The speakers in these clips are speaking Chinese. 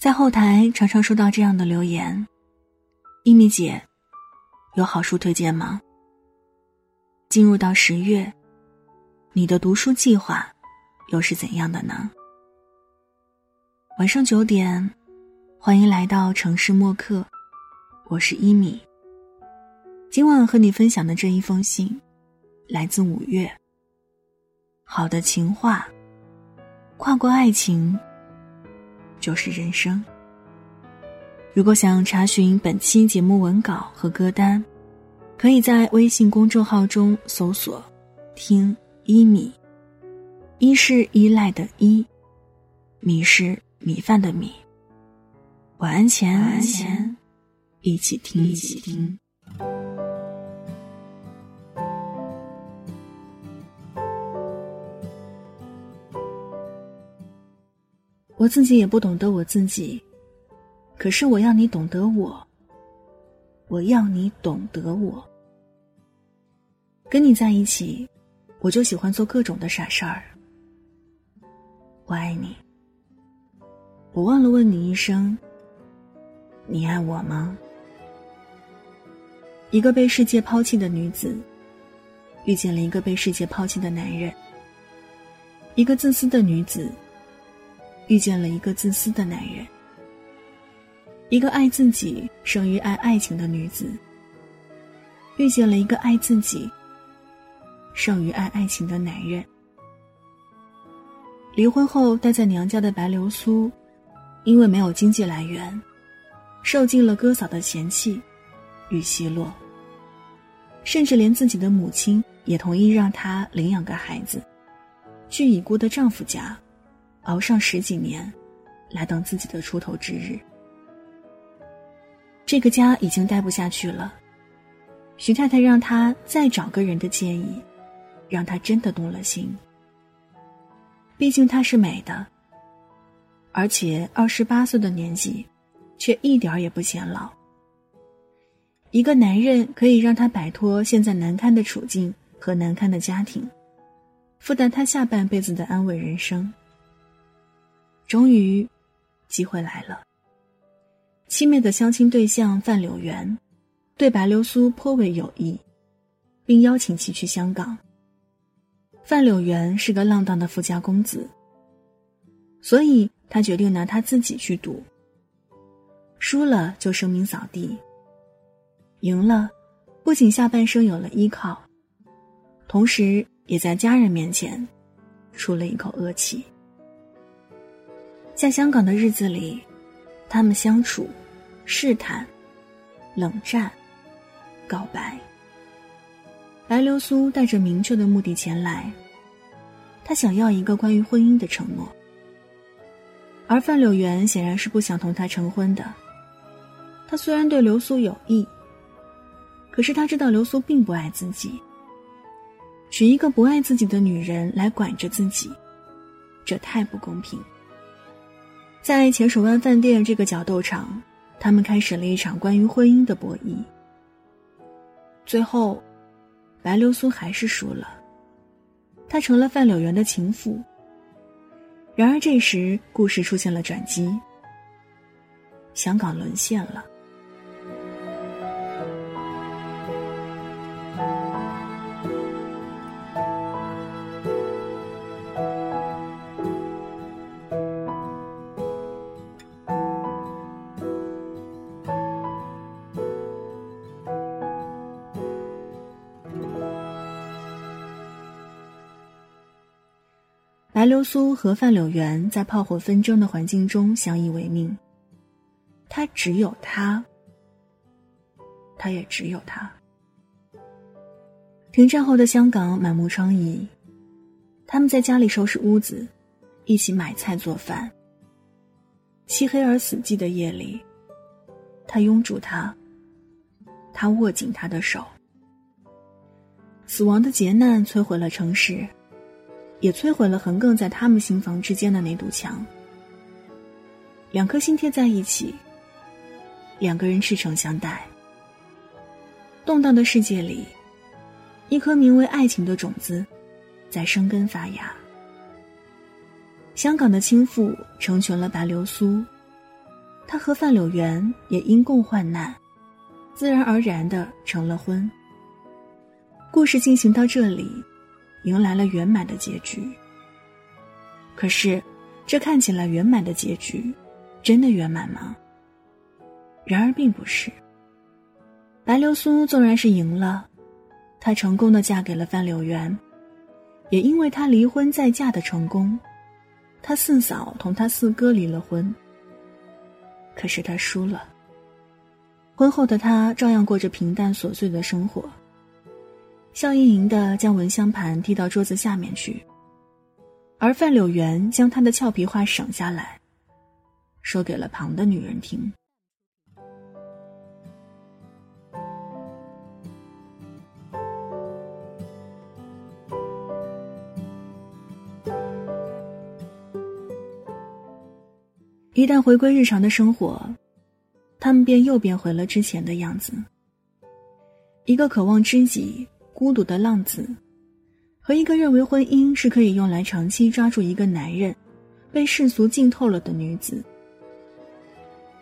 在后台常常收到这样的留言：“一米姐，有好书推荐吗？”进入到十月，你的读书计划又是怎样的呢？晚上九点，欢迎来到城市默客，我是一米。今晚和你分享的这一封信，来自五月。好的情话，跨过爱情。就是人生。如果想查询本期节目文稿和歌单，可以在微信公众号中搜索“听一米”，一是依赖的依，米是米饭的米。晚安前，晚安前一起听一起听。我自己也不懂得我自己，可是我要你懂得我。我要你懂得我。跟你在一起，我就喜欢做各种的傻事儿。我爱你。我忘了问你一声，你爱我吗？一个被世界抛弃的女子，遇见了一个被世界抛弃的男人。一个自私的女子。遇见了一个自私的男人，一个爱自己胜于爱爱情的女子。遇见了一个爱自己胜于爱爱情的男人。离婚后待在娘家的白流苏，因为没有经济来源，受尽了哥嫂的嫌弃与奚落，甚至连自己的母亲也同意让她领养个孩子，去已故的丈夫家。熬上十几年，来等自己的出头之日。这个家已经待不下去了。徐太太让他再找个人的建议，让他真的动了心。毕竟她是美的，而且二十八岁的年纪，却一点也不显老。一个男人可以让她摆脱现在难堪的处境和难堪的家庭，负担她下半辈子的安稳人生。终于，机会来了。七妹的相亲对象范柳园，对白流苏颇为有意，并邀请其去香港。范柳园是个浪荡的富家公子，所以他决定拿他自己去赌。输了就声名扫地，赢了，不仅下半生有了依靠，同时也在家人面前出了一口恶气。在香港的日子里，他们相处、试探、冷战、告白。白流苏带着明确的目的前来，他想要一个关于婚姻的承诺。而范柳原显然是不想同他成婚的。他虽然对流苏有意，可是他知道流苏并不爱自己。娶一个不爱自己的女人来管着自己，这太不公平。在浅水湾饭店这个角斗场，他们开始了一场关于婚姻的博弈。最后，白流苏还是输了，她成了范柳园的情妇。然而这时，故事出现了转机，香港沦陷了。白流苏和范柳园在炮火纷争的环境中相依为命。他只有他，他也只有他。停战后的香港满目疮痍，他们在家里收拾屋子，一起买菜做饭。漆黑而死寂的夜里，他拥住她，他握紧他的手。死亡的劫难摧毁了城市。也摧毁了横亘在他们心房之间的那堵墙。两颗心贴在一起，两个人赤诚相待。动荡的世界里，一颗名为爱情的种子，在生根发芽。香港的倾覆成全了白流苏，他和范柳原也因共患难，自然而然的成了婚。故事进行到这里，迎来了圆满的结局。可是，这看起来圆满的结局，真的圆满吗？然而并不是。白流苏纵然是赢了，她成功的嫁给了范柳原，也因为她离婚再嫁的成功，她四嫂同她四哥离了婚。可是她输了。婚后的她照样过着平淡琐碎的生活。笑盈盈的将蚊香盘递到桌子下面去，而范柳原将他的俏皮话省下来，说给了旁的女人听。一旦回归日常的生活，他们便又变回了之前的样子。一个渴望知己。孤独的浪子，和一个认为婚姻是可以用来长期抓住一个男人、被世俗浸透了的女子。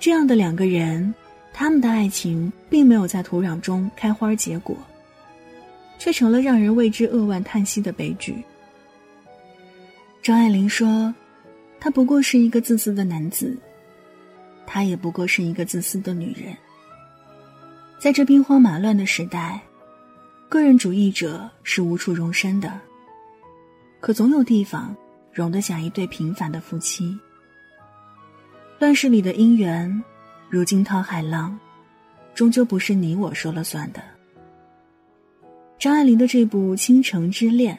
这样的两个人，他们的爱情并没有在土壤中开花结果，却成了让人为之扼腕叹息的悲剧。张爱玲说：“他不过是一个自私的男子，她也不过是一个自私的女人。”在这兵荒马乱的时代。个人主义者是无处容身的，可总有地方容得下一对平凡的夫妻。乱世里的姻缘，如惊涛骇浪，终究不是你我说了算的。张爱玲的这部《倾城之恋》，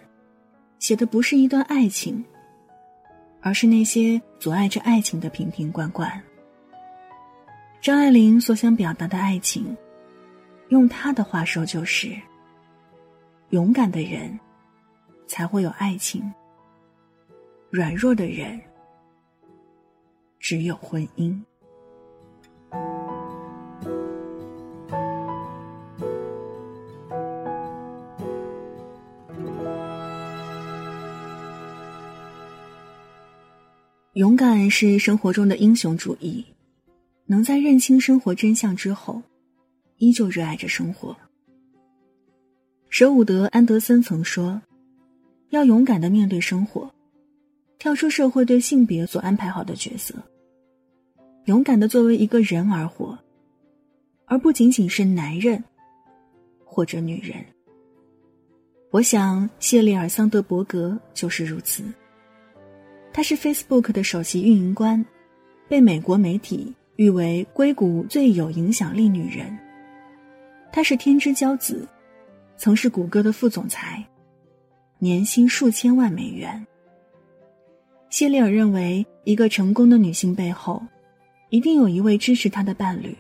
写的不是一段爱情，而是那些阻碍着爱情的瓶瓶罐罐。张爱玲所想表达的爱情，用她的话说就是。勇敢的人，才会有爱情；软弱的人，只有婚姻。勇敢是生活中的英雄主义，能在认清生活真相之后，依旧热爱着生活。舍伍德·安德森曾说：“要勇敢的面对生活，跳出社会对性别所安排好的角色，勇敢的作为一个人而活，而不仅仅是男人或者女人。”我想，谢丽尔·桑德伯格就是如此。她是 Facebook 的首席运营官，被美国媒体誉为硅谷最有影响力女人。她是天之骄子。曾是谷歌的副总裁，年薪数千万美元。谢丽尔认为，一个成功的女性背后，一定有一位支持她的伴侣。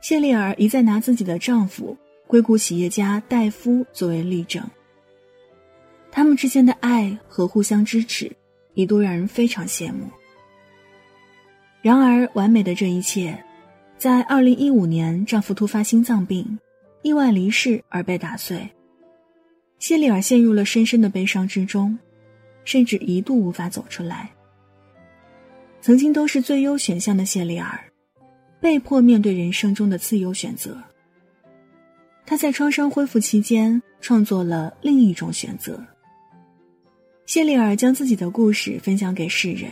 谢丽尔一再拿自己的丈夫硅谷企业家戴夫作为例证。他们之间的爱和互相支持，一度让人非常羡慕。然而，完美的这一切，在二零一五年，丈夫突发心脏病。意外离世而被打碎，谢丽尔陷入了深深的悲伤之中，甚至一度无法走出来。曾经都是最优选项的谢丽尔，被迫面对人生中的次优选择。他在创伤恢复期间创作了另一种选择。谢丽尔将自己的故事分享给世人，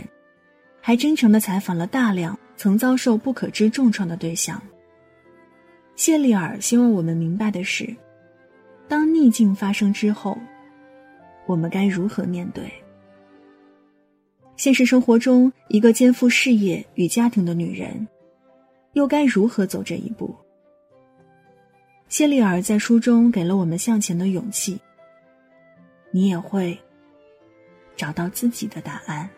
还真诚的采访了大量曾遭受不可知重创的对象。谢丽尔希望我们明白的是，当逆境发生之后，我们该如何面对？现实生活中，一个肩负事业与家庭的女人，又该如何走这一步？谢丽尔在书中给了我们向前的勇气，你也会找到自己的答案。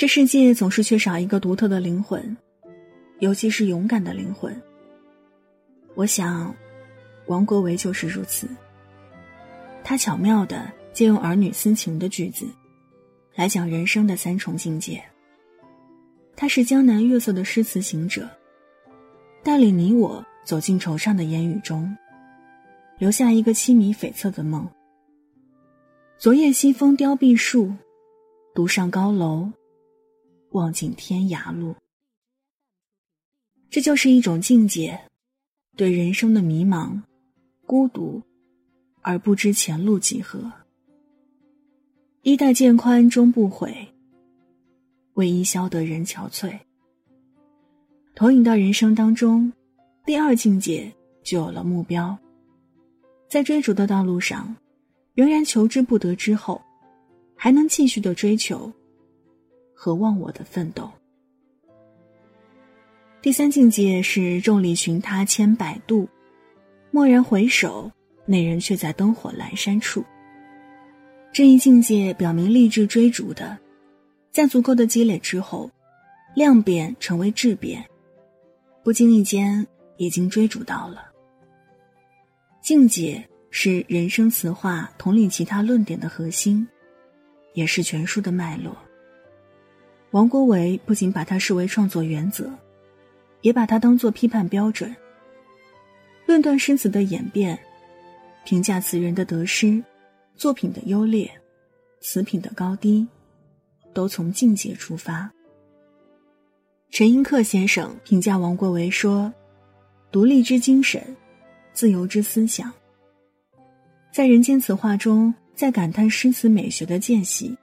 这世界总是缺少一个独特的灵魂，尤其是勇敢的灵魂。我想，王国维就是如此。他巧妙的借用儿女私情的句子，来讲人生的三重境界。他是江南月色的诗词行者，带领你我走进惆怅的烟雨中，留下一个凄迷悱恻的梦。昨夜西风凋碧树，独上高楼，望尽天涯路。这就是一种境界，对人生的迷茫、孤独，而不知前路几何。衣带渐宽终不悔，为伊消得人憔悴。投影到人生当中，第二境界就有了目标，在追逐的道路上，仍然求之不得之后，还能继续的追求和忘我的奋斗。第三境界是众里寻他千百度，蓦然回首，那人却在灯火阑珊处。这一境界表明，立志追逐的，在足够的积累之后，量变成为质变，不经意间已经追逐到了。境界是人生词话统领其他论点的核心，也是全书的脉络。王国维不仅把它视为创作原则。也把它当作批判标准，论断诗词的演变，评价词人的得失，作品的优劣，词品的高低，都从境界出发。陈寅恪先生评价王国维说：“独立之精神，自由之思想。”在人间词话中，在感叹诗词美学的间隙，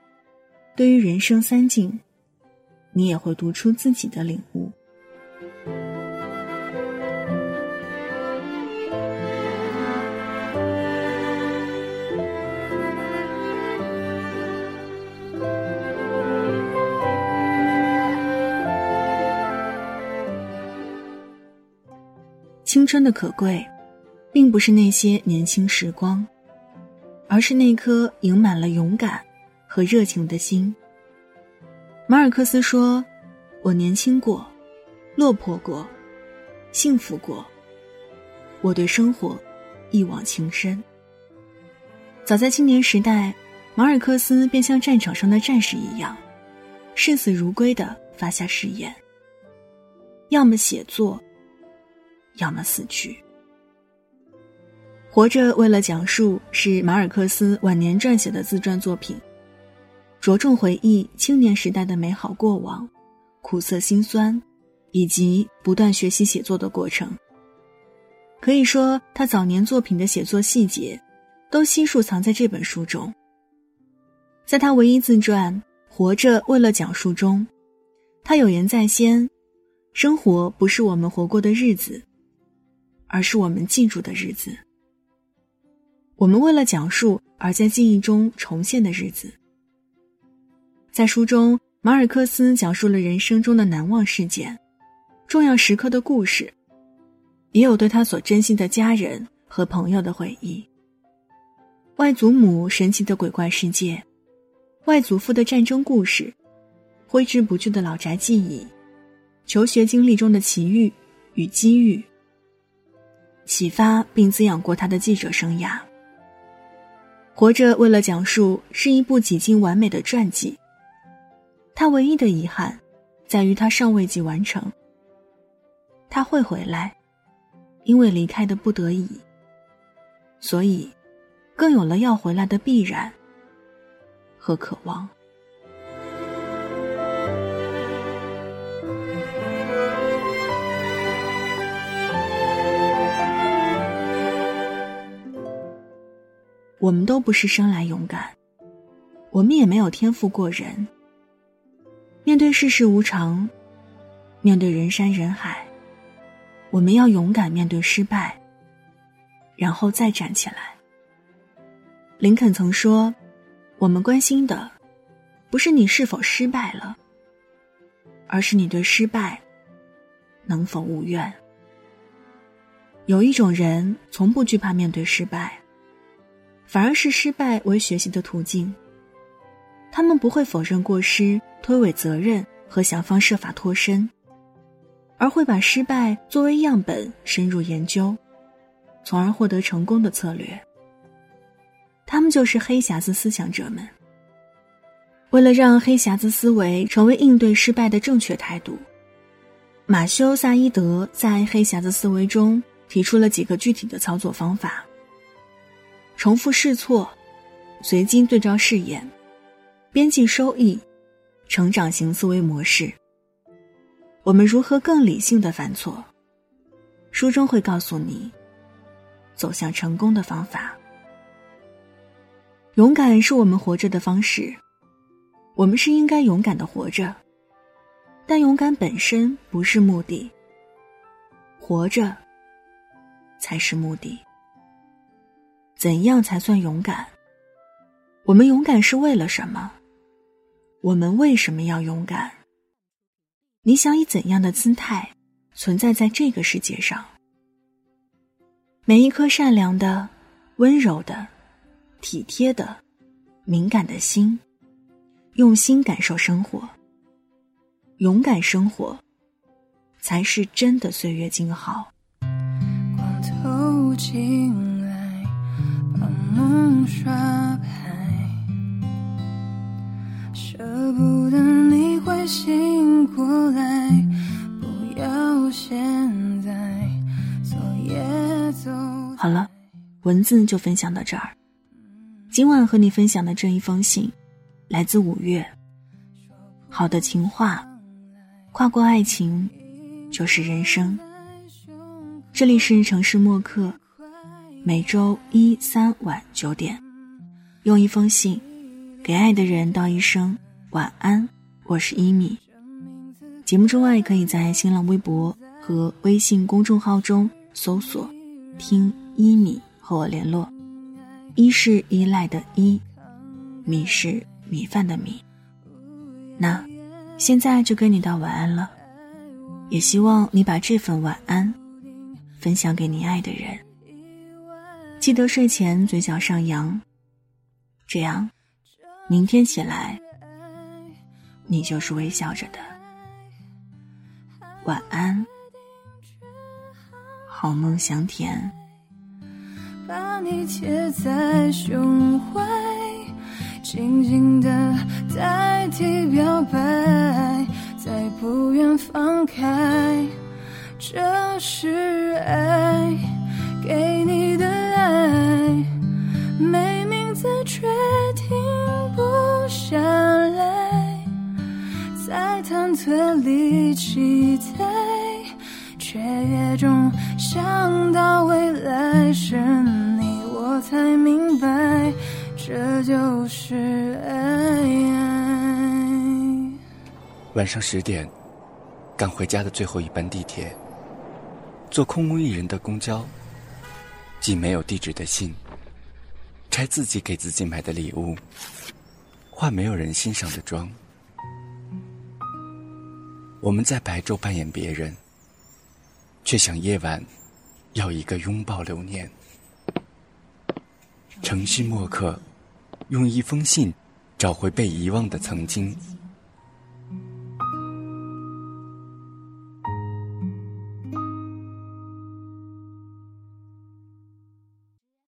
对于人生三境，你也会读出自己的领悟。青春的可贵，并不是那些年轻时光，而是那颗盈满了勇敢和热情的心。马尔克斯说：“我年轻过。”落魄过，幸福过。我对生活一往情深。早在青年时代，马尔克斯便像战场上的战士一样，视死如归的发下誓言：要么写作，要么死去。活着为了讲述是马尔克斯晚年撰写的自传作品，着重回忆青年时代的美好过往，苦涩辛酸。以及不断学习写作的过程，可以说他早年作品的写作细节，都悉数藏在这本书中。在他唯一自传《活着为了讲述》中，他有言在先：生活不是我们活过的日子，而是我们记住的日子。我们为了讲述而在记忆中重现的日子。在书中，马尔克斯讲述了人生中的难忘事件。重要时刻的故事，也有对他所珍惜的家人和朋友的回忆。外祖母神奇的鬼怪世界，外祖父的战争故事，挥之不去的老宅记忆，求学经历中的奇遇与机遇，启发并滋养过他的记者生涯。活着为了讲述是一部几近完美的传记。他唯一的遗憾，在于他尚未及完成。他会回来，因为离开的不得已，所以更有了要回来的必然和渴望。我们都不是生来勇敢，我们也没有天赋过人。面对世事无常，面对人山人海。我们要勇敢面对失败，然后再站起来。林肯曾说：“我们关心的，不是你是否失败了，而是你对失败能否无怨。”有一种人从不惧怕面对失败，反而是失败为学习的途径。他们不会否认过失、推诿责任和想方设法脱身。而会把失败作为样本深入研究，从而获得成功的策略。他们就是黑匣子思想者们。为了让黑匣子思维成为应对失败的正确态度，马修·萨伊德在《黑匣子思维》中提出了几个具体的操作方法：重复试错、随机对照试验、边际收益、成长型思维模式。我们如何更理性的犯错？书中会告诉你走向成功的方法。勇敢是我们活着的方式，我们是应该勇敢的活着，但勇敢本身不是目的，活着才是目的。怎样才算勇敢？我们勇敢是为了什么？我们为什么要勇敢？你想以怎样的姿态存在在这个世界上？每一颗善良的、温柔的。体贴的、敏感的心，用心感受生活，勇敢生活，才是真的岁月静好。光透进来，把梦刷牌，舍不得你会醒过来，不要现在，走也走。好了，文字就分享到这儿。今晚和你分享的这一封信，来自五月。好的情话，跨过爱情，就是人生。这里是城市默客，每周一、三晚九点，用一封信，给爱的人道一声晚安。我是伊米。节目之外，可以在新浪微博和微信公众号中搜索“听伊米”和我联络。一是依赖的依，米是米饭的米。那，现在就跟你道晚安了，也希望你把这份晚安分享给你爱的人。记得睡前嘴角上扬，这样，明天起来，你就是微笑着的。晚安，好梦香甜。把你贴在胸怀，静静的忑里期待，却也总想到未来是你，我。才明白，这就是爱。晚上十点，赶回家的最后一班地铁，坐空无一人的公交，寄没有地址的信，拆自己给自己买的礼物，化没有人欣赏的妆。我们在白昼扮演别人，却想夜晚要一个拥抱留念。城市墨客，用一封信找回被遗忘的曾经。